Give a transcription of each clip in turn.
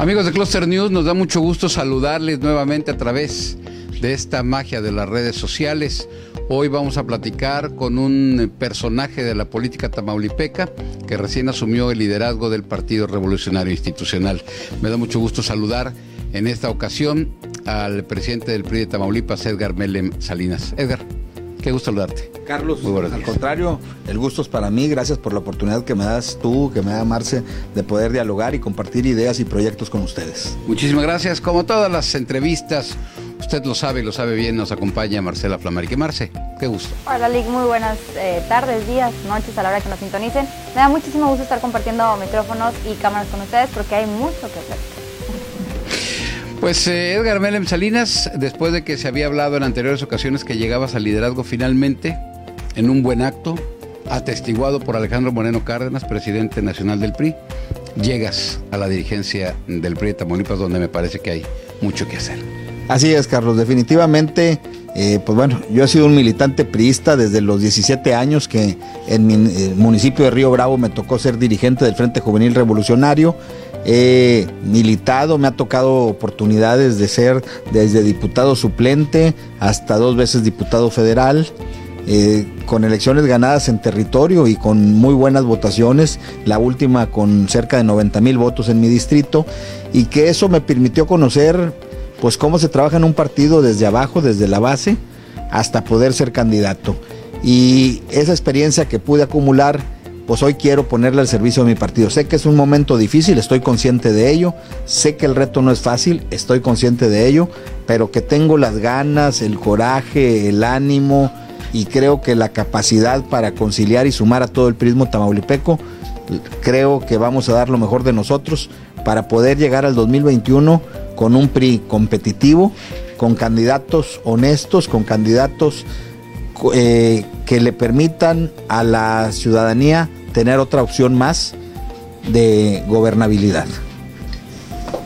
Amigos de Cluster News, nos da mucho gusto saludarles nuevamente a través de esta magia de las redes sociales. Hoy vamos a platicar con un personaje de la política tamaulipeca que recién asumió el liderazgo del Partido Revolucionario Institucional. Me da mucho gusto saludar en esta ocasión al presidente del PRI de Tamaulipas, Edgar Melem Salinas. Edgar, qué gusto saludarte. Carlos, al contrario, el gusto es para mí. Gracias por la oportunidad que me das tú, que me da Marce, de poder dialogar y compartir ideas y proyectos con ustedes. Muchísimas gracias. Como todas las entrevistas, usted lo sabe y lo sabe bien, nos acompaña Marcela Flamarique. Marce, qué gusto. Hola, Lick. Muy buenas eh, tardes, días, noches a la hora que nos sintonicen. Me da muchísimo gusto estar compartiendo micrófonos y cámaras con ustedes porque hay mucho que hacer. Pues eh, Edgar Melem Salinas, después de que se había hablado en anteriores ocasiones que llegabas al liderazgo finalmente, en un buen acto, atestiguado por Alejandro Moreno Cárdenas, presidente nacional del PRI, llegas a la dirigencia del PRI de Tamaulipas, donde me parece que hay mucho que hacer. Así es, Carlos, definitivamente, eh, pues bueno, yo he sido un militante priista desde los 17 años que en mi eh, municipio de Río Bravo me tocó ser dirigente del Frente Juvenil Revolucionario. He militado, me ha tocado oportunidades de ser desde diputado suplente hasta dos veces diputado federal. Eh, con elecciones ganadas en territorio y con muy buenas votaciones, la última con cerca de 90 mil votos en mi distrito, y que eso me permitió conocer pues cómo se trabaja en un partido desde abajo, desde la base, hasta poder ser candidato. Y esa experiencia que pude acumular, pues hoy quiero ponerle al servicio de mi partido. Sé que es un momento difícil, estoy consciente de ello, sé que el reto no es fácil, estoy consciente de ello, pero que tengo las ganas, el coraje, el ánimo, y creo que la capacidad para conciliar y sumar a todo el prismo tamaulipeco, creo que vamos a dar lo mejor de nosotros para poder llegar al 2021 con un PRI competitivo, con candidatos honestos, con candidatos eh, que le permitan a la ciudadanía tener otra opción más de gobernabilidad.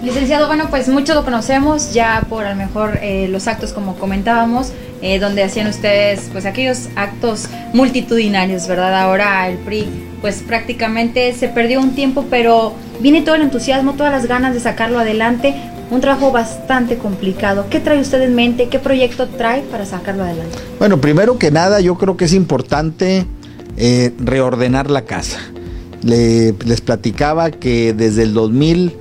Licenciado, bueno, pues mucho lo conocemos ya por a lo mejor eh, los actos como comentábamos, eh, donde hacían ustedes pues aquellos actos multitudinarios, ¿verdad? Ahora el PRI pues prácticamente se perdió un tiempo, pero viene todo el entusiasmo, todas las ganas de sacarlo adelante, un trabajo bastante complicado. ¿Qué trae usted en mente? ¿Qué proyecto trae para sacarlo adelante? Bueno, primero que nada yo creo que es importante eh, reordenar la casa. les platicaba que desde el 2000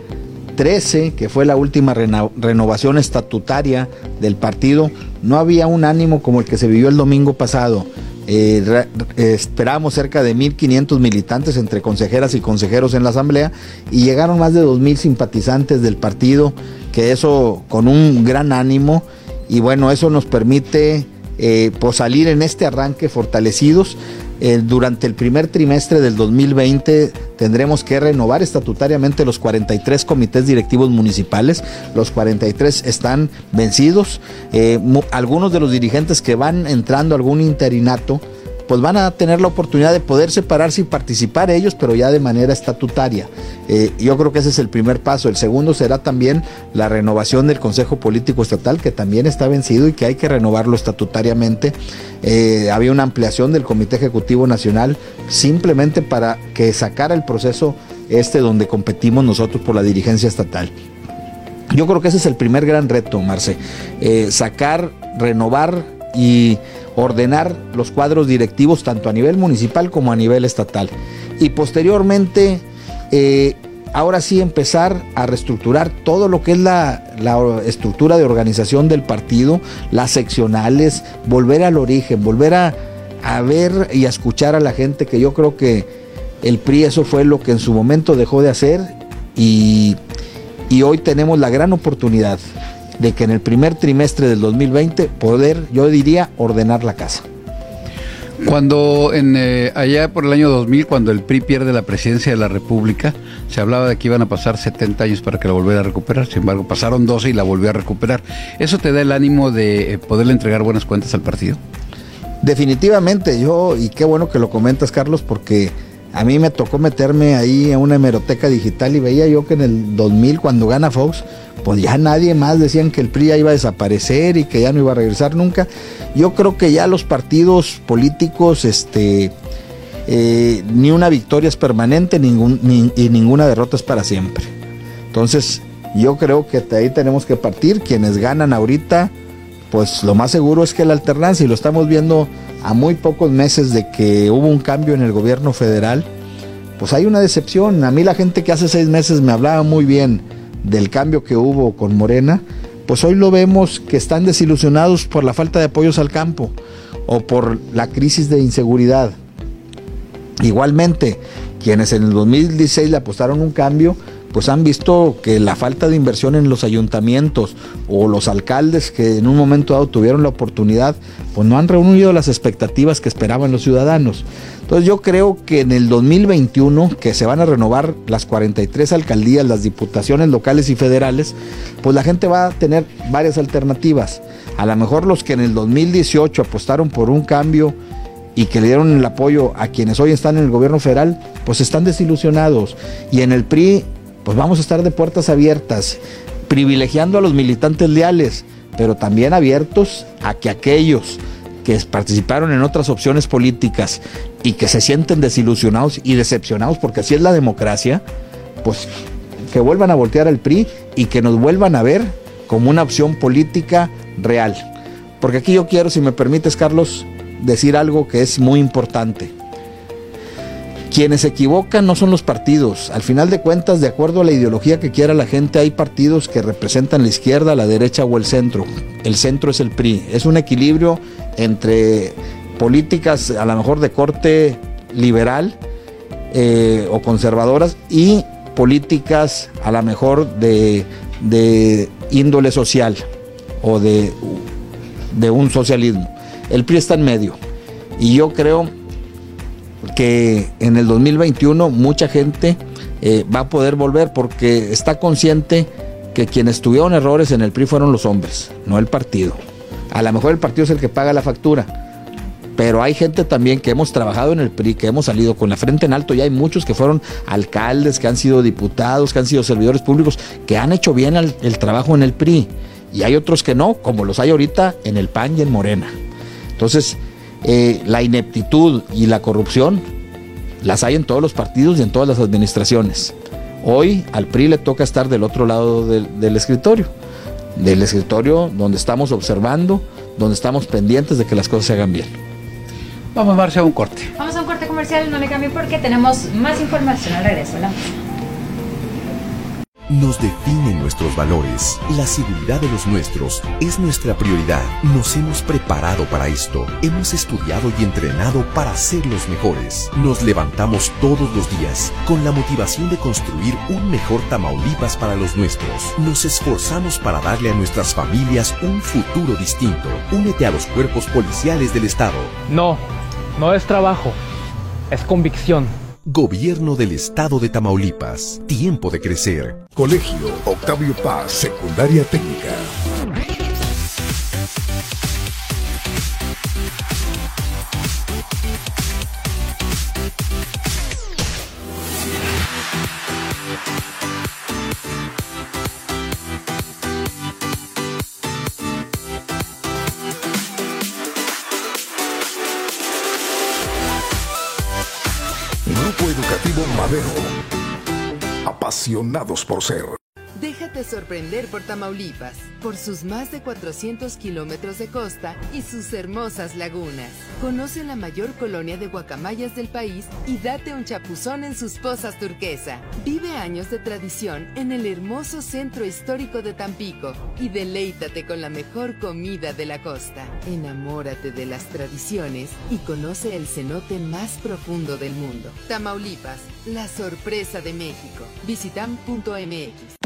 13, que fue la última renovación estatutaria del partido, no había un ánimo como el que se vivió el domingo pasado. Eh, esperábamos cerca de 1.500 militantes entre consejeras y consejeros en la asamblea y llegaron más de 2.000 simpatizantes del partido, que eso con un gran ánimo y bueno, eso nos permite eh, salir en este arranque fortalecidos durante el primer trimestre del 2020 tendremos que renovar estatutariamente los 43 comités directivos municipales. Los 43 están vencidos. Eh, algunos de los dirigentes que van entrando a algún interinato pues van a tener la oportunidad de poder separarse y participar ellos, pero ya de manera estatutaria. Eh, yo creo que ese es el primer paso. El segundo será también la renovación del Consejo Político Estatal, que también está vencido y que hay que renovarlo estatutariamente. Eh, había una ampliación del Comité Ejecutivo Nacional simplemente para que sacara el proceso este donde competimos nosotros por la dirigencia estatal. Yo creo que ese es el primer gran reto, Marce. Eh, sacar, renovar y ordenar los cuadros directivos tanto a nivel municipal como a nivel estatal. Y posteriormente, eh, ahora sí empezar a reestructurar todo lo que es la, estructura de organización del partido, las seccionales, volver al origen, volver a, a ver y a escuchar a la gente, que yo creo que el PRI eso fue lo que en su momento dejó de hacer y, y hoy tenemos la gran oportunidad de que en el primer trimestre del 2020 poder, yo diría, ordenar la casa. Cuando en, eh, allá por el año 2000, cuando el PRI pierde la presidencia de la República, se hablaba de que iban a pasar 70 años para que la volviera a recuperar. Sin embargo, pasaron 12 y la volvió a recuperar. ¿Eso te da el ánimo de eh, poderle entregar buenas cuentas al partido? Definitivamente, yo, y qué bueno que lo comentas, Carlos, porque a mí me tocó meterme ahí a una hemeroteca digital y veía yo que en el 2000, cuando gana Fox, pues ya nadie más decían que el PRI ya iba a desaparecer y que ya no iba a regresar nunca. Yo creo que ya los partidos políticos, este, eh, ni una victoria es permanente y ninguna derrota es para siempre. Entonces, Yo creo que de ahí tenemos que partir. Quienes ganan ahorita, pues lo más seguro es que la alternancia, y lo estamos viendo a muy pocos meses de que hubo un cambio en el gobierno federal, pues hay una decepción. A mí la gente que hace seis meses me hablaba muy bien del cambio que hubo con Morena, pues hoy lo vemos que están desilusionados por la falta de apoyos al campo o por la crisis de inseguridad. Igualmente, quienes en el 2016 le apostaron un cambio, pues han visto que la falta de inversión en los ayuntamientos o los alcaldes que en un momento dado tuvieron la oportunidad, pues no han reunido las expectativas que esperaban los ciudadanos. Entonces yo creo que en el 2021, que se van a renovar las 43 alcaldías, las diputaciones locales y federales, pues la gente va a tener varias alternativas. A lo mejor los que en el 2018 apostaron por un cambio y que le dieron el apoyo a quienes hoy están en el gobierno federal, pues están desilusionados. Y en el PRI pues vamos a estar de puertas abiertas, privilegiando a los militantes leales, pero también abiertos a que aquellos que participaron en otras opciones políticas y que se sienten desilusionados y decepcionados, porque así es la democracia, pues que vuelvan a voltear al PRI y que nos vuelvan a ver como una opción política real. Porque aquí yo quiero, si me permites, Carlos, decir algo que es muy importante. Quienes se equivocan no son los partidos. Al final de cuentas, de acuerdo a la ideología que quiera la gente, hay partidos que representan la izquierda, la derecha o el centro. El centro es el PRI. Es un equilibrio entre políticas a lo mejor de corte liberal eh, o conservadoras y políticas a lo mejor de, índole social o de, de un socialismo. El PRI está en medio. Y yo creo que en el 2021 mucha gente eh, va a poder volver porque está consciente que quienes tuvieron errores en el PRI fueron los hombres, no el partido. A lo mejor el partido es el que paga la factura, pero hay gente también que hemos trabajado en el PRI, que hemos salido con la frente en alto, y hay muchos que fueron alcaldes, que han sido diputados, que han sido servidores públicos, que han hecho bien el, el trabajo en el PRI, y hay otros que no, como los hay ahorita en el PAN y en Morena. Entonces, eh, la ineptitud y la corrupción las hay en todos los partidos y en todas las administraciones. Hoy al PRI le toca estar del otro lado del, escritorio, del escritorio donde estamos observando, donde estamos pendientes de que las cosas se hagan bien. Vamos, Marcia, a un corte. Vamos a un corte comercial, no le cambie porque tenemos más información al regreso. Nos definen nuestros valores. La seguridad de los nuestros es nuestra prioridad. Nos hemos preparado para esto. Hemos estudiado y entrenado para ser los mejores. Nos levantamos todos los días con la motivación de construir un mejor Tamaulipas para los nuestros. Nos esforzamos para darle a nuestras familias un futuro distinto. Únete a los cuerpos policiales del Estado. No, no es trabajo, es convicción. Gobierno del Estado de Tamaulipas. Tiempo de crecer. Colegio Octavio Paz, Secundaria Técnica. Apasionados por ser. Déjate sorprender por Tamaulipas, por sus más de 400 kilómetros de costa y sus hermosas lagunas. Conoce la mayor colonia de guacamayas del país y date un chapuzón en sus pozas turquesa. Vive años de tradición en el hermoso centro histórico de Tampico y deleítate con la mejor comida de la costa. Enamórate de las tradiciones y conoce el cenote más profundo del mundo. Tamaulipas, la sorpresa de México. Visitam.mx.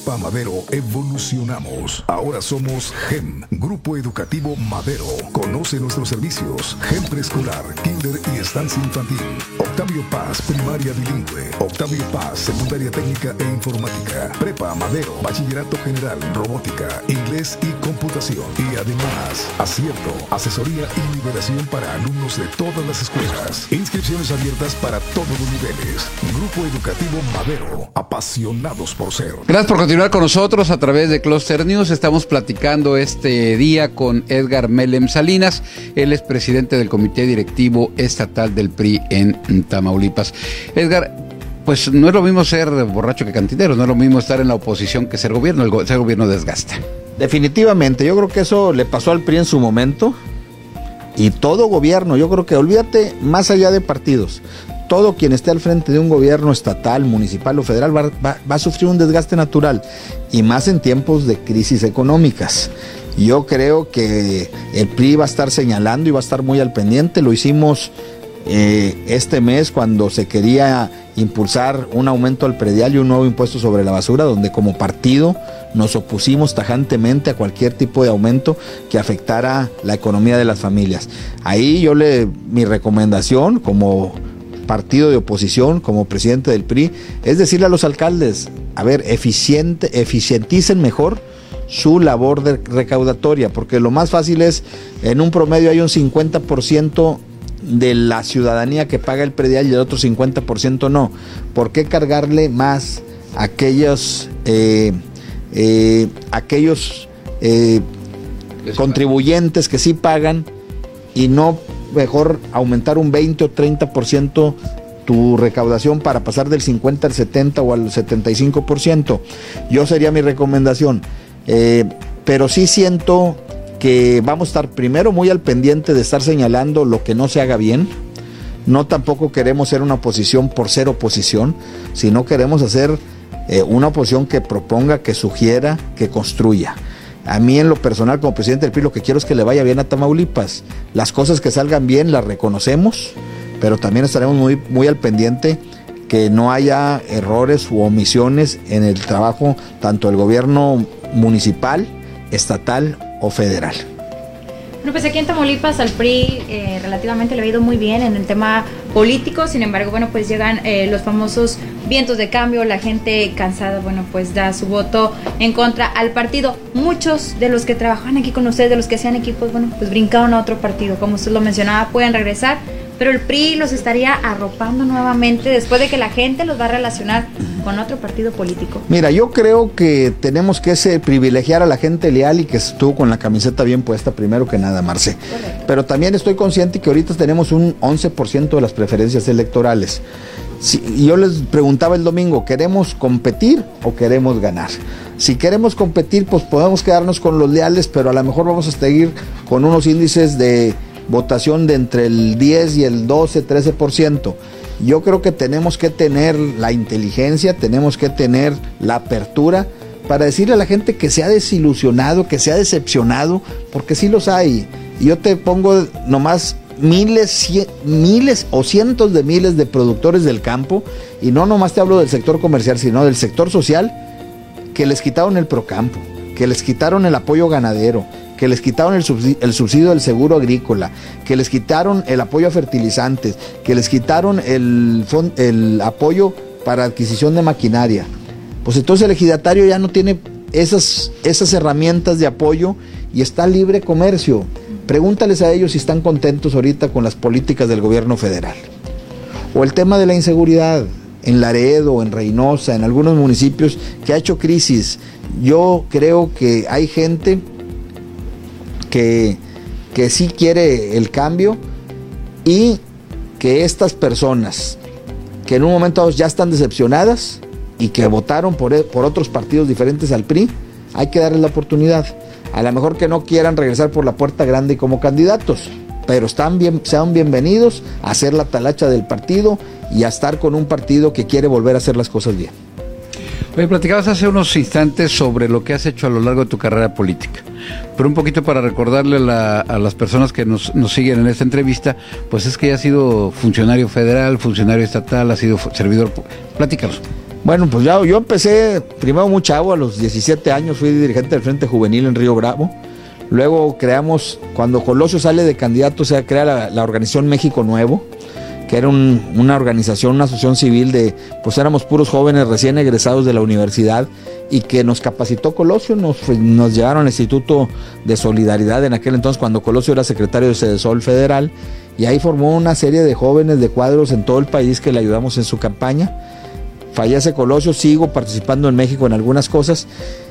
Prepa Madero evolucionamos. Ahora somos GEM, Grupo Educativo Madero. Conoce nuestros servicios. GEM Preescolar, Kinder y Estancia Infantil. Octavio Paz, Primaria Bilingüe. Octavio Paz, Secundaria Técnica e Informática. Prepa Madero, Bachillerato General, Robótica, Inglés y Computación. Y además, acierto, asesoría y liberación para alumnos de todas las escuelas. Inscripciones abiertas para todos los niveles. Grupo Educativo Madero, apasionados por ser. Gracias por continuar con nosotros a través de Cluster News. Estamos platicando este día con Edgar Melem Salinas. Él es presidente del Comité Directivo Estatal del PRI en Tamaulipas. Edgar, pues no es lo mismo ser borracho que cantinero, no es lo mismo estar en la oposición que ser gobierno, el ser gobierno desgasta. Definitivamente, yo creo que eso le pasó al PRI en su momento y todo gobierno, yo creo que olvídate más allá de partidos, todo quien esté al frente de un gobierno estatal, municipal o federal va, a sufrir un desgaste natural y más en tiempos de crisis económicas. Yo creo que el PRI va a estar señalando y va a estar muy al pendiente, lo hicimos eh, este mes cuando se quería impulsar un aumento al predial y un nuevo impuesto sobre la basura, donde como partido nos opusimos tajantemente a cualquier tipo de aumento que afectara la economía de las familias. Ahí yo le, mi recomendación como partido de oposición, como presidente del PRI, es decirle a los alcaldes, a ver, eficiente, eficienticen mejor su labor de recaudatoria, porque lo más fácil es, en un promedio hay un 50% de la ciudadanía que paga el predial y el otro 50% no. ¿Por qué cargarle más a aquellos, eh, eh, aquellos eh, contribuyentes que sí pagan y no mejor aumentar un 20 o 30% tu recaudación para pasar del 50 al 70 o al 75%? Yo sería mi recomendación. pero sí siento que vamos a estar primero muy al pendiente de estar señalando lo que no se haga bien. No tampoco queremos ser una oposición por ser oposición, sino queremos hacer eh, una oposición que proponga, que sugiera, que construya. A mí en lo personal como presidente del PRI lo que quiero es que le vaya bien a Tamaulipas. Las cosas que salgan bien las reconocemos, pero también estaremos muy, muy al pendiente que no haya errores u omisiones en el trabajo tanto del gobierno municipal, estatal o federal. Bueno, pues aquí en Tamaulipas al PRI eh, relativamente le ha ido muy bien en el tema político, sin embargo, bueno, pues llegan eh, los famosos vientos de cambio, la gente cansada, bueno, pues da su voto en contra al partido. Muchos de los que trabajan aquí con ustedes, de los que hacían equipos, bueno, pues brincaron a otro partido, como usted lo mencionaba, pueden regresar pero el PRI los estaría arropando nuevamente después de que la gente los va a relacionar con otro partido político. Mira, yo creo que tenemos que ese, privilegiar a la gente leal y que estuvo con la camiseta bien puesta primero que nada, Marce. Pero también estoy consciente que ahorita tenemos un 11% de las preferencias electorales. Si, yo les preguntaba el domingo, ¿queremos competir o queremos ganar? Si queremos competir, pues podemos quedarnos con los leales, pero a lo mejor vamos a seguir con unos índices de votación de entre el 10 y el 12, 13%. Yo creo que tenemos que tener la inteligencia, tenemos que tener la apertura para decirle a la gente que se ha desilusionado, que se ha decepcionado, porque sí los hay. Yo te pongo nomás miles, miles o cientos de miles de productores del campo, y no nomás te hablo del sector comercial, sino del sector social, que les quitaron el procampo, que les quitaron el apoyo ganadero, que les quitaron el subsidio, del seguro agrícola, que les quitaron el apoyo a fertilizantes, que les quitaron el, apoyo para adquisición de maquinaria. Pues entonces el ejidatario ya no tiene esas, esas herramientas de apoyo y está libre comercio. Pregúntales a ellos si están contentos ahorita con las políticas del gobierno federal. O el tema de la inseguridad en Laredo, en Reynosa, en algunos municipios que ha hecho crisis. Yo creo que hay gente que, que sí quiere el cambio y que estas personas que en un momento ya están decepcionadas y que votaron por, e, por otros partidos diferentes al PRI, hay que darles la oportunidad. A lo mejor que no quieran regresar por la puerta grande como candidatos, pero están bien, sean bienvenidos a hacer la talacha del partido y a estar con un partido que quiere volver a hacer las cosas bien. Oye, platicabas hace unos instantes sobre lo que has hecho a lo largo de tu carrera política, pero un poquito para recordarle a las personas que nos, siguen en esta entrevista, pues es que ya has sido funcionario federal, funcionario estatal, has sido servidor. Platícanos. Bueno, pues ya yo empecé primero muy chavo, a los 17 años fui dirigente del Frente Juvenil en Río Bravo. Luego creamos, cuando Colosio sale de candidato, se crea la, la organización México Nuevo que era una organización, una asociación civil de, pues éramos puros jóvenes recién egresados de la universidad y que nos capacitó Colosio, nos, nos llevaron al Instituto de Solidaridad en aquel entonces cuando Colosio era secretario de Sedesol Federal y ahí formó una serie de jóvenes de cuadros en todo el país que le ayudamos en su campaña. Fallece Colosio, sigo participando en México en algunas cosas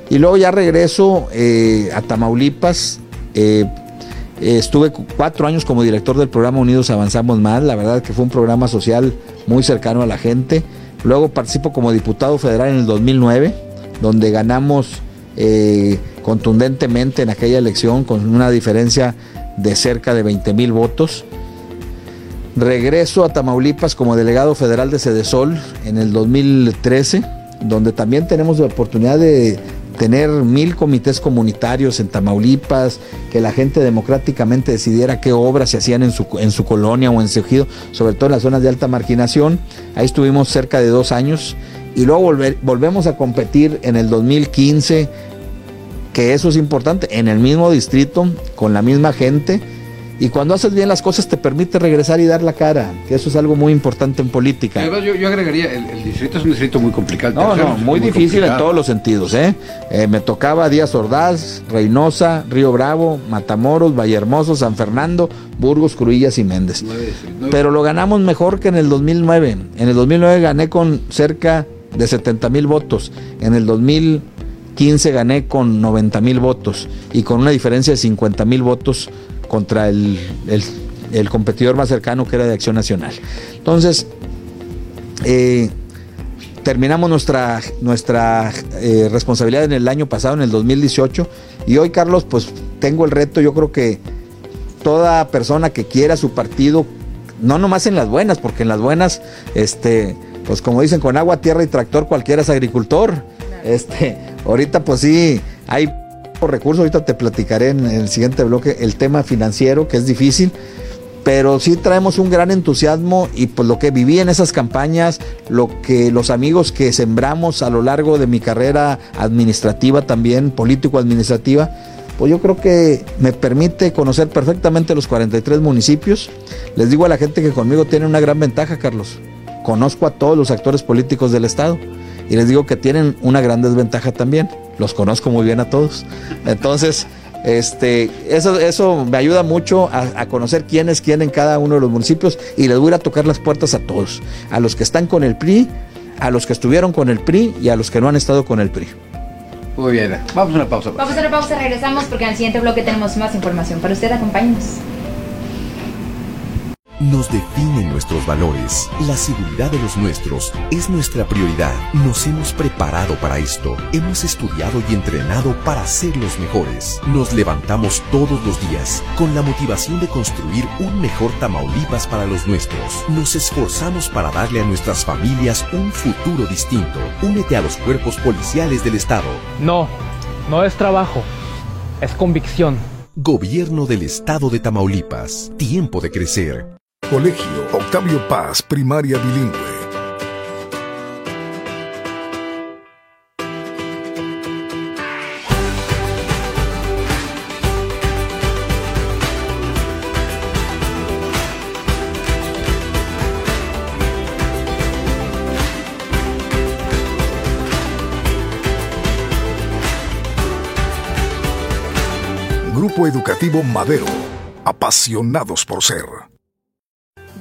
y luego ya regreso eh, a Tamaulipas. Eh, estuve cuatro años como director del programa Unidos Avanzamos Más. La verdad que fue un programa social muy cercano a la gente. Luego participo como diputado federal en el 2009, donde ganamos eh, contundentemente en aquella elección con una diferencia de cerca de 20 mil votos. Regreso a Tamaulipas como delegado federal de Cedesol en el 2013, donde también tenemos la oportunidad de tener mil comités comunitarios en Tamaulipas, que la gente democráticamente decidiera qué obras se hacían en su, en su colonia o en su ejido, sobre todo en las zonas de alta marginación. Ahí estuvimos cerca de dos años y luego volvemos a competir en el 2015, que eso es importante, en el mismo distrito, con la misma gente y cuando haces bien las cosas te permite regresar y dar la cara, que eso es algo muy importante en política. yo, yo agregaría, el, distrito es un distrito muy complicado. No, no, muy, difícil en todos los sentidos. ¿eh? ¿eh? me tocaba Díaz Ordaz, Reynosa, Río Bravo, Matamoros, Vallehermoso, San Fernando, Burgos, Cruillas y Méndez. Pero lo ganamos mejor que en el 2009. En el 2009 gané con cerca de 70 mil votos. En el 2015 gané con 90 mil votos y con una diferencia de 50 mil votos contra el, competidor más cercano que era de Acción Nacional. Entonces, eh, terminamos nuestra, nuestra eh, responsabilidad en el año pasado, en el 2018, y hoy, Carlos, pues tengo el reto, yo creo que toda persona que quiera su partido, no nomás en las buenas, porque en las buenas, este, pues como dicen, con agua, tierra y tractor cualquiera es agricultor. Este, ahorita pues sí, hay recursos, ahorita te platicaré en, el siguiente bloque el tema financiero, que es difícil, pero sí traemos un gran entusiasmo y pues lo que viví en esas campañas, lo que los amigos que sembramos a lo largo de mi carrera administrativa también, político-administrativa, pues yo creo que me permite conocer perfectamente los 43 municipios. Les digo a la gente que conmigo tiene una gran ventaja, Carlos. Conozco a todos los actores políticos del Estado y les digo que tienen una gran desventaja también los conozco muy bien a todos. Entonces, este, eso, eso me ayuda mucho a, conocer quién es quién en cada uno de los municipios y les voy a tocar las puertas a todos, a los que están con el PRI, a los que estuvieron con el PRI y a los que no han estado con el PRI. Muy bien, vamos a una pausa. Vamos a una pausa, regresamos porque en el siguiente bloque tenemos más información. Para usted, acompáñenos. Nos definen nuestros valores. La seguridad de los nuestros es nuestra prioridad. Nos hemos preparado para esto. Hemos estudiado y entrenado para ser los mejores. Nos levantamos todos los días con la motivación de construir un mejor Tamaulipas para los nuestros. Nos esforzamos para darle a nuestras familias un futuro distinto. Únete a los cuerpos policiales del Estado. No, no es trabajo, es convicción. Gobierno del Estado de Tamaulipas. Tiempo de crecer. Colegio Octavio Paz, primaria bilingüe. Grupo Educativo Madero, apasionados por ser.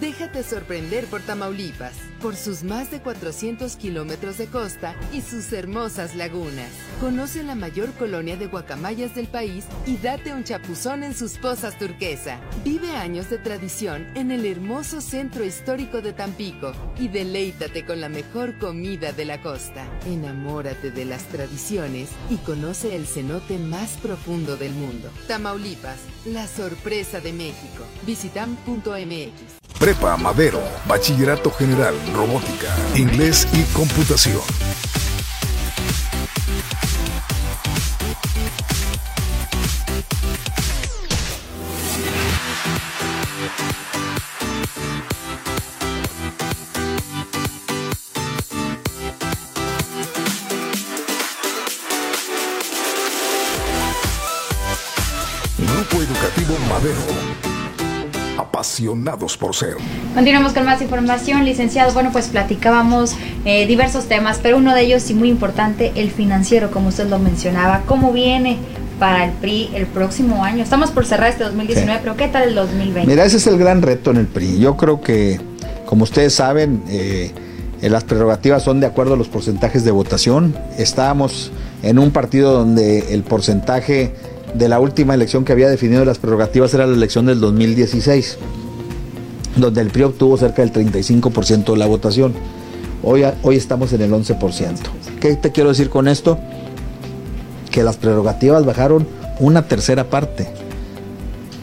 Déjate sorprender por Tamaulipas, por sus más de 400 kilómetros de costa y sus hermosas lagunas. Conoce la mayor colonia de guacamayas del país y date un chapuzón en sus pozas turquesa. Vive años de tradición en el hermoso centro histórico de Tampico y deleítate con la mejor comida de la costa. Enamórate de las tradiciones y conoce el cenote más profundo del mundo. Tamaulipas, la sorpresa de México. Visitam.mx Prepa Madero, Bachillerato General, Robótica, Inglés y Computación. Apasionados por ser. Continuamos con más información, licenciado. Bueno, pues platicábamos eh, diversos temas, pero uno de ellos y muy importante, el financiero, como usted lo mencionaba. ¿Cómo viene para el PRI el próximo año? Estamos por cerrar este 2019, pero ¿qué tal el 2020? Mira, ese es el gran reto en el PRI. Yo creo que, como ustedes saben, eh, las prerrogativas son de acuerdo a los porcentajes de votación. Estábamos en un partido donde el porcentaje de la última elección que había definido las prerrogativas era la elección del 2016, donde el PRI obtuvo cerca del 35% de la votación. Hoy, hoy estamos en el 11%. ¿Qué te quiero decir con esto? Que las prerrogativas bajaron una tercera parte.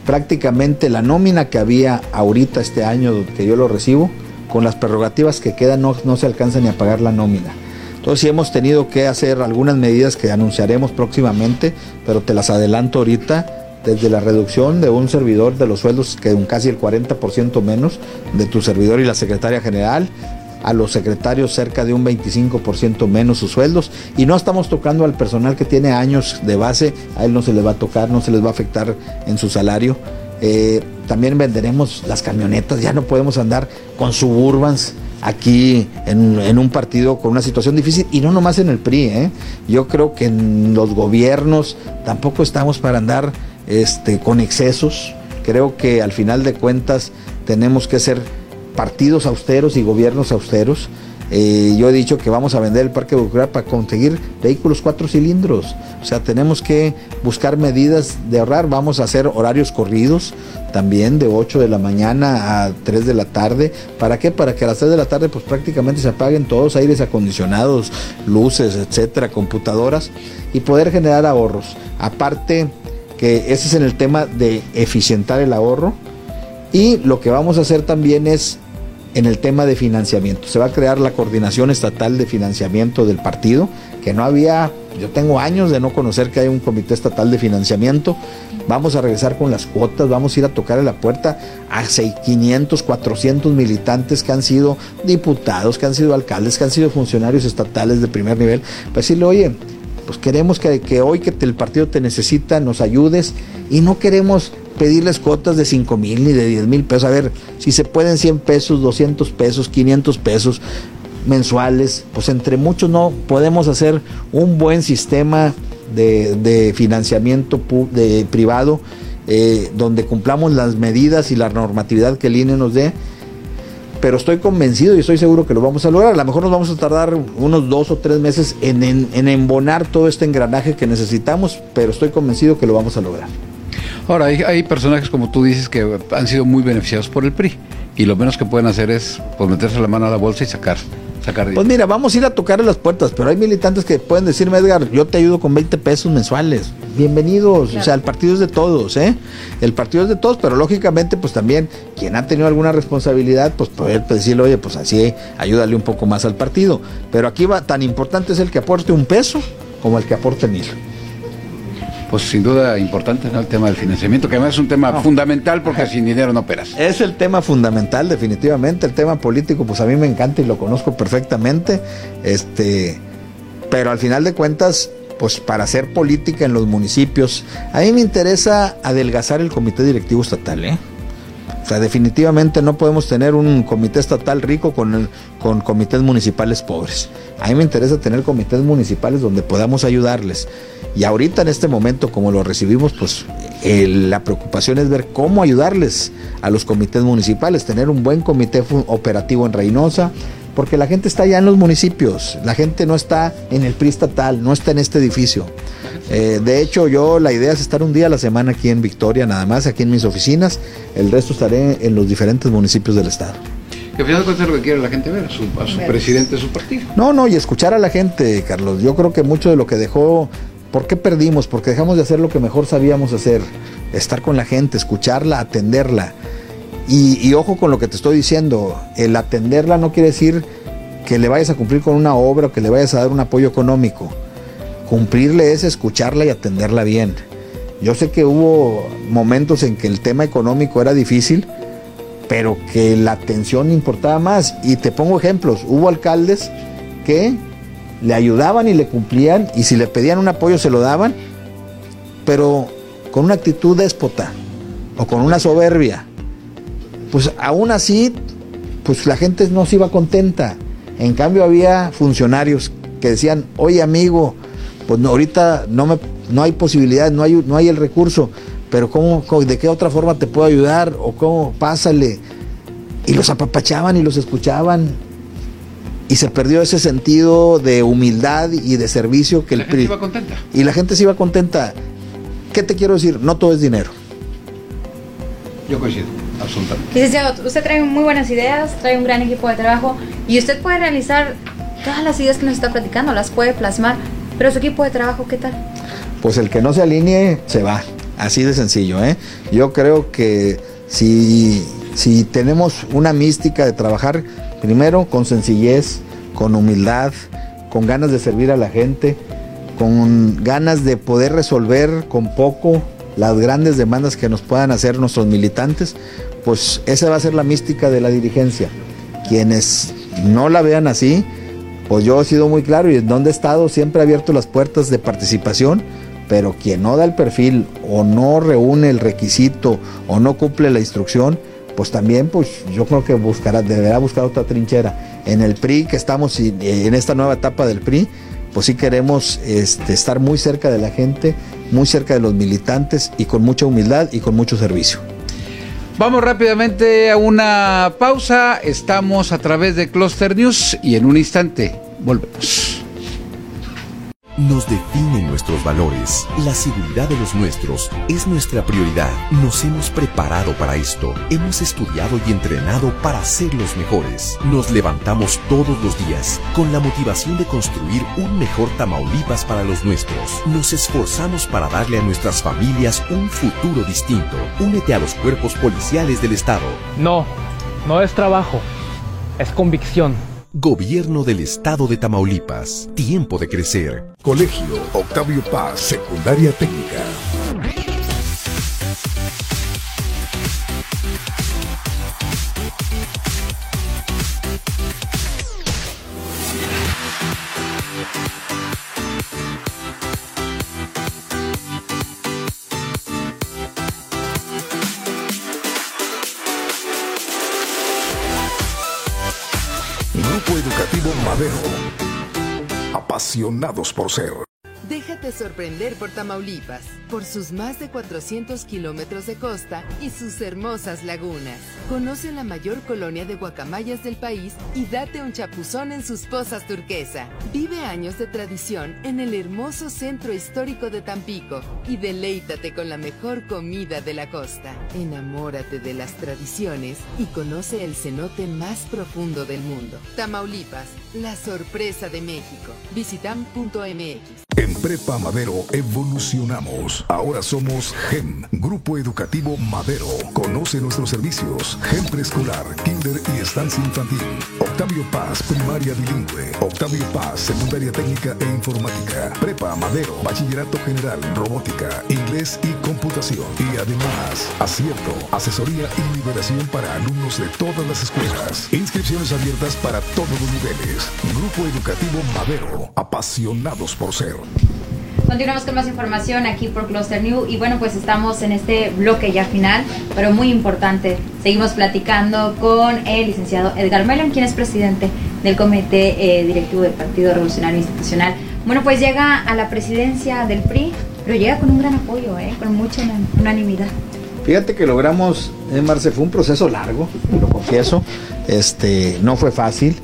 Prácticamente la nómina que había ahorita este año que yo lo recibo, con las prerrogativas que quedan no, no se alcanza ni a pagar la nómina. Entonces sí hemos tenido que hacer algunas medidas que anunciaremos próximamente, pero te las adelanto ahorita, desde la reducción de un servidor de los sueldos, que un casi el 40% menos de tu servidor y la secretaria general, a los secretarios cerca de un 25% menos sus sueldos y no estamos tocando al personal que tiene años de base, a él no se le va a tocar, no se les va a afectar en su salario. Eh, también venderemos las camionetas, ya no podemos andar con suburbans aquí en, un partido con una situación difícil y no nomás en el PRI. ¿eh? Yo creo que en los gobiernos tampoco estamos para andar este, con excesos. Creo que al final de cuentas tenemos que ser partidos austeros y gobiernos austeros. Eh, yo he dicho que vamos a vender el Parque Popular para conseguir vehículos cuatro cilindros. O sea, tenemos que buscar medidas de ahorrar. Vamos a hacer horarios corridos también de 8 de la mañana a 3 de la tarde. ¿Para qué? Para que a las 3 de la tarde pues prácticamente se apaguen todos aires acondicionados, luces, etcétera, computadoras y poder generar ahorros. Aparte que ese es en el tema de eficientar el ahorro y lo que vamos a hacer también es en el tema de financiamiento. Se va a crear la coordinación estatal de financiamiento del partido, que no había, yo tengo años de no conocer que hay un comité estatal de financiamiento. Vamos a regresar con las cuotas, vamos a ir a tocar a la puerta a 500, 400 militantes que han sido diputados, que han sido alcaldes, que han sido funcionarios estatales de primer nivel, para decirle, oye, pues queremos que, hoy que el partido te necesita, nos ayudes y no queremos pedirles cuotas de 5 mil ni de 10 mil pesos. A ver, si se pueden 100 pesos, 200 pesos, 500 pesos mensuales, pues entre muchos no podemos hacer un buen sistema de, financiamiento de, privado eh, donde cumplamos las medidas y la normatividad que el INE nos dé. Pero estoy convencido y estoy seguro que lo vamos a lograr. A lo mejor nos vamos a tardar unos dos o tres meses en, en embonar todo este engranaje que necesitamos, pero estoy convencido que lo vamos a lograr. Ahora, hay, personajes, como tú dices, que han sido muy beneficiados por el PRI. Y lo menos que pueden hacer es pues, meterse la mano a la bolsa y sacar. Sacar pues mira, vamos a ir a tocar las puertas, pero hay militantes que pueden decirme, Edgar, yo te ayudo con 20 pesos mensuales. Bienvenidos, o sea, el partido es de todos, ¿eh? El partido es de todos, pero lógicamente, pues también, quien ha tenido alguna responsabilidad, pues poder decirle, oye, pues así, ayúdale un poco más al partido. Pero aquí va, tan importante es el que aporte un peso como el que aporte mil pues sin duda importante el tema del financiamiento, que además es un tema fundamental porque sin dinero no operas. Es el tema fundamental, definitivamente. El tema político, pues a mí me encanta y lo conozco perfectamente. Este, pero al final de cuentas, pues para hacer política en los municipios, a mí me interesa adelgazar el comité directivo estatal, ¿eh? O sea, definitivamente no podemos tener un comité estatal rico con, con comités municipales pobres. A mí me interesa tener comités municipales donde podamos ayudarles. Y ahorita en este momento, como lo recibimos, pues la preocupación es ver cómo ayudarles a los comités municipales, tener un buen comité operativo en Reynosa, porque la gente está allá en los municipios, la gente no está en el PRI estatal, no está en este edificio. Eh, de hecho, yo la idea es estar un día a la semana aquí en Victoria, nada más, aquí en mis oficinas. El resto estaré en los diferentes municipios del estado. Que al final de cuentas lo que quiere la gente ver, a su, presidente de su partido. No, no, y escuchar a la gente, Carlos. Yo creo que mucho de lo que dejó, ¿por qué perdimos? Porque dejamos de hacer lo que mejor sabíamos hacer, estar con la gente, escucharla, atenderla. Y, ojo con lo que te estoy diciendo, el atenderla no quiere decir que le vayas a cumplir con una obra o que le vayas a dar un apoyo económico Cumplirle es escucharla y atenderla bien. Yo sé que hubo momentos en que el tema económico era difícil, pero que la atención importaba más. Y te pongo ejemplos. Hubo alcaldes que le ayudaban y le cumplían y si le pedían un apoyo se lo daban, pero con una actitud déspota o con una soberbia. Pues aún así, pues la gente no se iba contenta. En cambio había funcionarios que decían, oye amigo, pues no, ahorita no, me, no hay posibilidad, no hay, no hay el recurso, pero ¿cómo, ¿de qué otra forma te puedo ayudar? ¿O cómo? Pásale. Y los apapachaban y los escuchaban. Y se perdió ese sentido de humildad y de servicio que la el gente iba contenta. Y la gente se iba contenta. ¿Qué te quiero decir? No todo es dinero. Yo coincido. Absolutamente. Licenciado, usted trae muy buenas ideas, trae un gran equipo de trabajo y usted puede realizar todas las ideas que nos está platicando, las puede plasmar, pero su equipo de trabajo, ¿qué tal? Pues el que no se alinee, se va. Así de sencillo, ¿eh? Yo creo que si, si tenemos una mística de trabajar, primero con sencillez, con humildad, con ganas de servir a la gente, con ganas de poder resolver con poco las grandes demandas que nos puedan hacer nuestros militantes, pues esa va a ser la mística de la dirigencia. Quienes no la vean así, pues yo he sido muy claro y en donde he estado siempre he abierto las puertas de participación, pero quien no da el perfil o no reúne el requisito o no cumple la instrucción, pues también pues yo creo que buscará, deberá buscar otra trinchera. En el PRI, que estamos en esta nueva etapa del PRI, pues sí queremos este, estar muy cerca de la gente, muy cerca de los militantes y con mucha humildad y con mucho servicio. Vamos rápidamente a una pausa. Estamos a través de Cluster News y en un instante volvemos. Nos definen nuestros valores. La seguridad de los nuestros es nuestra prioridad. Nos hemos preparado para esto. Hemos estudiado y entrenado para ser los mejores. Nos levantamos todos los días con la motivación de construir un mejor Tamaulipas para los nuestros. Nos esforzamos para darle a nuestras familias un futuro distinto. Únete a los cuerpos policiales del Estado. No, no es trabajo, es convicción. Gobierno del Estado de Tamaulipas. Tiempo de crecer. Colegio Octavio Paz, Secundaria Técnica. Apasionados por. Sorprender por Tamaulipas, por sus más de 400 kilómetros de costa y sus hermosas lagunas. Conoce la mayor colonia de guacamayas del país y date un chapuzón en sus pozas turquesa. Vive años de tradición en el hermoso centro histórico de Tampico y deleítate con la mejor comida de la costa. Enamórate de las tradiciones y conoce el cenote más profundo del mundo. Tamaulipas, la sorpresa de México. Visitam.mx. En Prepa Madero evolucionamos. Ahora somos GEM, Grupo Educativo Madero. Conoce nuestros servicios. GEM Preescolar, Kinder y Estancia Infantil. Octavio Paz, Primaria Bilingüe. Octavio Paz, Secundaria Técnica e Informática. Prepa Madero, Bachillerato General, Robótica, Inglés y Computación. Y además, acierto, asesoría y liberación para alumnos de todas las escuelas. Inscripciones abiertas para todos los niveles. Grupo Educativo Madero, apasionados por ser. Continuamos con más información aquí por Cluster New y bueno, pues estamos en este bloque ya final, pero muy importante. Seguimos platicando con el licenciado Edgar Mellon, quien es presidente del Comité eh, Directivo del Partido Revolucionario Institucional. Bueno, pues llega a la presidencia del PRI, pero llega con un gran apoyo, eh, con mucha unanimidad. Fíjate que logramos, eh, Marce, fue un proceso largo, lo confieso, este, no fue fácil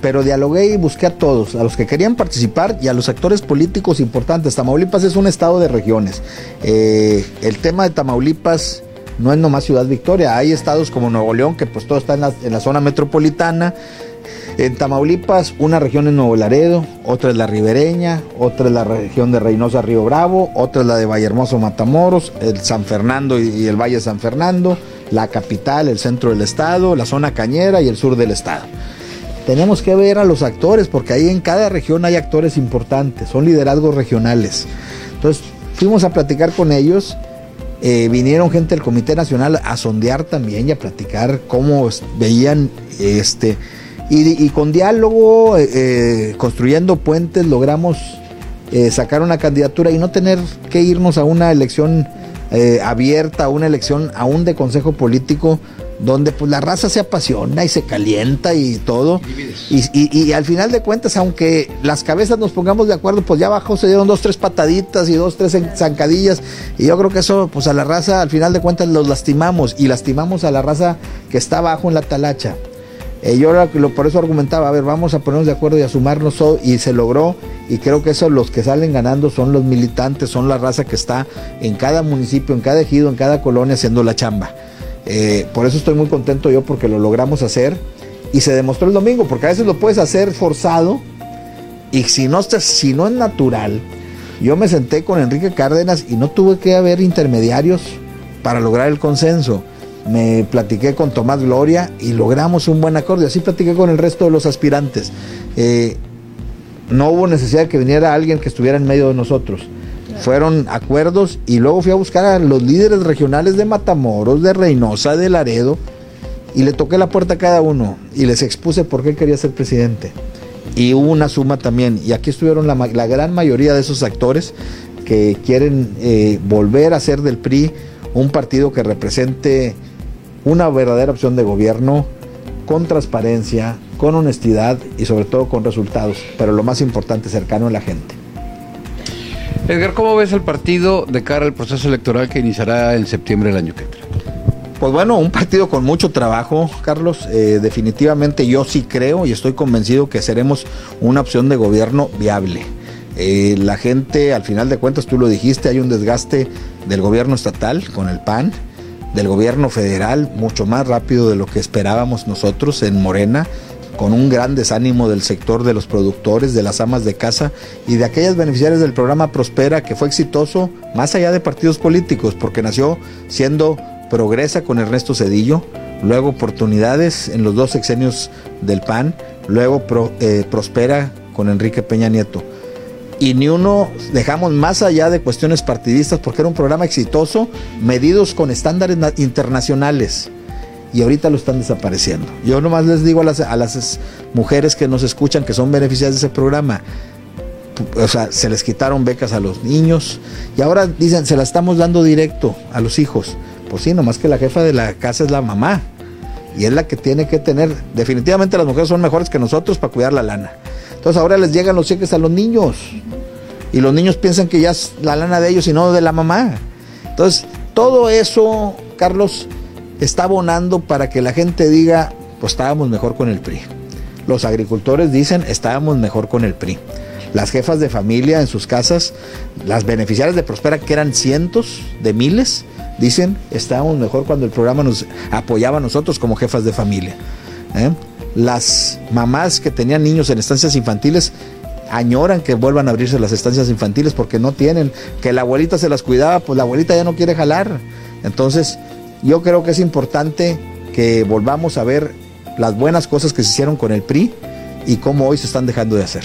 pero dialogué y busqué a todos, a los que querían participar y a los actores políticos importantes. Tamaulipas es un estado de regiones. Eh, el tema de Tamaulipas no es nomás Ciudad Victoria, hay estados como Nuevo León, que pues todo está en la, en la zona metropolitana. En Tamaulipas, una región es Nuevo Laredo, otra es la ribereña, otra es la región de Reynosa Río Bravo, otra es la de Vallehermoso Matamoros, el San Fernando y el Valle San Fernando, la capital, el centro del estado, la zona cañera y el sur del estado tenemos que ver a los actores, porque ahí en cada región hay actores importantes, son liderazgos regionales. Entonces fuimos a platicar con ellos, eh, vinieron gente del Comité Nacional a sondear también y a platicar cómo veían este. Y, con diálogo, eh, eh, construyendo puentes, logramos sacar una candidatura y no tener que irnos a una elección abierta, a una elección aún de consejo político donde pues la raza se apasiona y se calienta y todo. Y, al final de cuentas, aunque las cabezas nos pongamos de acuerdo, pues ya abajo se dieron dos, tres pataditas y dos, tres zancadillas. Y yo creo que eso, pues a la raza, al final de cuentas, los lastimamos y lastimamos a la raza que está abajo en la talacha. Eh, yo lo, por eso argumentaba, a ver, vamos a ponernos de acuerdo y a sumarnos y se logró y creo que eso los que salen ganando son los militantes, son la raza que está en cada municipio, en cada ejido, en cada colonia haciendo la chamba. Eh, por eso estoy muy contento yo porque lo logramos hacer y se demostró el domingo, porque a veces lo puedes hacer forzado y si no, si no es natural, yo me senté con Enrique Cárdenas y no tuve que haber intermediarios para lograr el consenso. Me platiqué con Tomás Gloria y logramos un buen acuerdo. Así platiqué con el resto de los aspirantes. Eh, no hubo necesidad de que viniera alguien que estuviera en medio de nosotros. Fueron acuerdos y luego fui a buscar a los líderes regionales de Matamoros, de Reynosa, de Laredo y le toqué la puerta a cada uno y les expuse por qué quería ser presidente. Y hubo una suma también. Y aquí estuvieron la, gran mayoría de esos actores que quieren eh, volver a ser del PRI un partido que represente una verdadera opción de gobierno con transparencia, con honestidad y sobre todo con resultados, pero lo más importante, cercano a la gente. Edgar, ¿cómo ves el partido de cara al proceso electoral que iniciará en septiembre del año que entra? Pues bueno, un partido con mucho trabajo, Carlos. Eh, definitivamente yo sí creo y estoy convencido que seremos una opción de gobierno viable. Eh, la gente, al final de cuentas, tú lo dijiste, hay un desgaste del gobierno estatal con el PAN, del gobierno federal, mucho más rápido de lo que esperábamos nosotros en Morena, con un gran desánimo del sector de los productores, de las amas de casa y de aquellas beneficiarias del programa Prospera, que fue exitoso más allá de partidos políticos, porque nació siendo progresa con Ernesto Cedillo, luego oportunidades en los dos sexenios del PAN, luego eh, prospera con Enrique Peña Nieto. Y ni uno dejamos más allá de cuestiones partidistas porque era un programa exitoso, medidos con estándares internacionales. Y ahorita lo están desapareciendo. Yo nomás les digo a las, a las mujeres que nos escuchan que son beneficiadas de ese programa, o sea, se les quitaron becas a los niños y ahora dicen, se la estamos dando directo a los hijos. Pues sí, nomás que la jefa de la casa es la mamá. Y es la que tiene que tener. Definitivamente las mujeres son mejores que nosotros para cuidar la lana. Entonces ahora les llegan los cheques a los niños. Y los niños piensan que ya es la lana de ellos y no de la mamá. Entonces, todo eso, Carlos, está abonando para que la gente diga, pues estábamos mejor con el PRI. Los agricultores dicen, estábamos mejor con el PRI. Las jefas de familia en sus casas, las beneficiarias de Prospera, que eran cientos de miles, Dicen, estábamos mejor cuando el programa nos apoyaba a nosotros como jefas de familia. ¿eh? Las mamás que tenían niños en estancias infantiles añoran que vuelvan a abrirse las estancias infantiles porque no tienen, que la abuelita se las cuidaba, pues la abuelita ya no quiere jalar. Entonces, yo creo que es importante que volvamos a ver las buenas cosas que se hicieron con el PRI y cómo hoy se están dejando de hacer.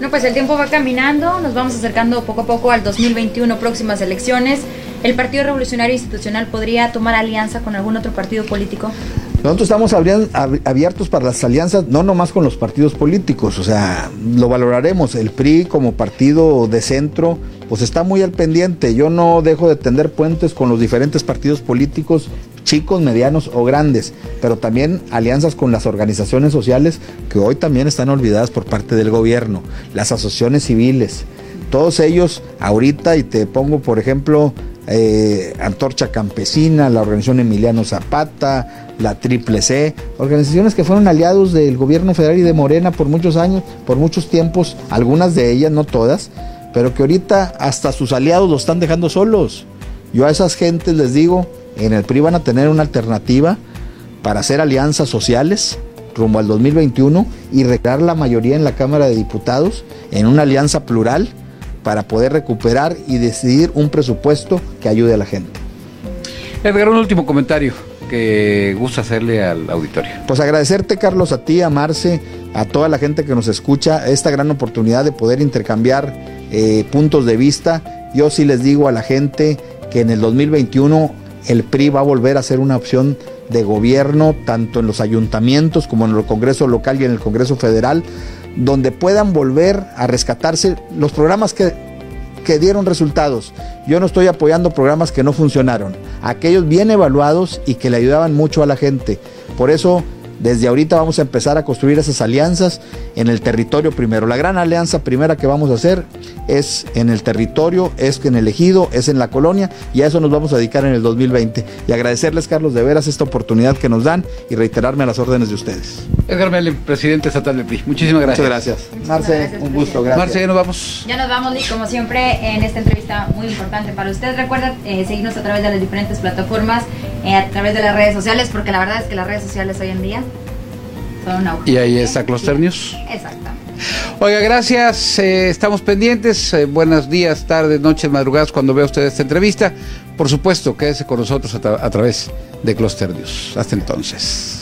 No, pues el tiempo va caminando, nos vamos acercando poco a poco al 2021, próximas elecciones. ¿El Partido Revolucionario Institucional podría tomar alianza con algún otro partido político? Nosotros estamos abiertos para las alianzas, no nomás con los partidos políticos, o sea, lo valoraremos. El PRI como partido de centro, pues está muy al pendiente. Yo no dejo de tender puentes con los diferentes partidos políticos, chicos, medianos o grandes, pero también alianzas con las organizaciones sociales que hoy también están olvidadas por parte del gobierno, las asociaciones civiles. Todos ellos ahorita, y te pongo por ejemplo eh, Antorcha Campesina, la organización Emiliano Zapata, la Triple C, organizaciones que fueron aliados del gobierno federal y de Morena por muchos años, por muchos tiempos, algunas de ellas, no todas, pero que ahorita hasta sus aliados los están dejando solos. Yo a esas gentes les digo, en el PRI van a tener una alternativa para hacer alianzas sociales rumbo al 2021 y recrear la mayoría en la Cámara de Diputados en una alianza plural para poder recuperar y decidir un presupuesto que ayude a la gente. Edgar, un último comentario que gusta hacerle al auditorio. Pues agradecerte, Carlos, a ti, a Marce, a toda la gente que nos escucha, esta gran oportunidad de poder intercambiar eh, puntos de vista. Yo sí les digo a la gente que en el 2021 el PRI va a volver a ser una opción de gobierno, tanto en los ayuntamientos como en el Congreso local y en el Congreso federal donde puedan volver a rescatarse los programas que, que dieron resultados. Yo no estoy apoyando programas que no funcionaron, aquellos bien evaluados y que le ayudaban mucho a la gente. Por eso desde ahorita vamos a empezar a construir esas alianzas en el territorio primero. La gran alianza primera que vamos a hacer es en el territorio, es en el ejido, es en la colonia y a eso nos vamos a dedicar en el 2020. Y agradecerles, Carlos, de veras esta oportunidad que nos dan y reiterarme a las órdenes de ustedes. Edgar Meli, presidente estatal del PRI. Muchísimas gracias. Muchas gracias. Marce, un gusto, gracias. Marce, ya nos vamos. Ya nos vamos, y como siempre, en esta entrevista muy importante para usted. Recuerda eh, seguirnos a través de las diferentes plataformas eh, a través de las redes sociales, porque la verdad es que las redes sociales hoy en día Y ahí está Cluster News. Exactamente. Oiga, gracias. eh, estamos pendientes. eh, buenos días, tardes, noches, madrugadas cuando vea usted esta entrevista. Por supuesto, quédese con nosotros a, tra- a través de Cluster News. Hasta entonces.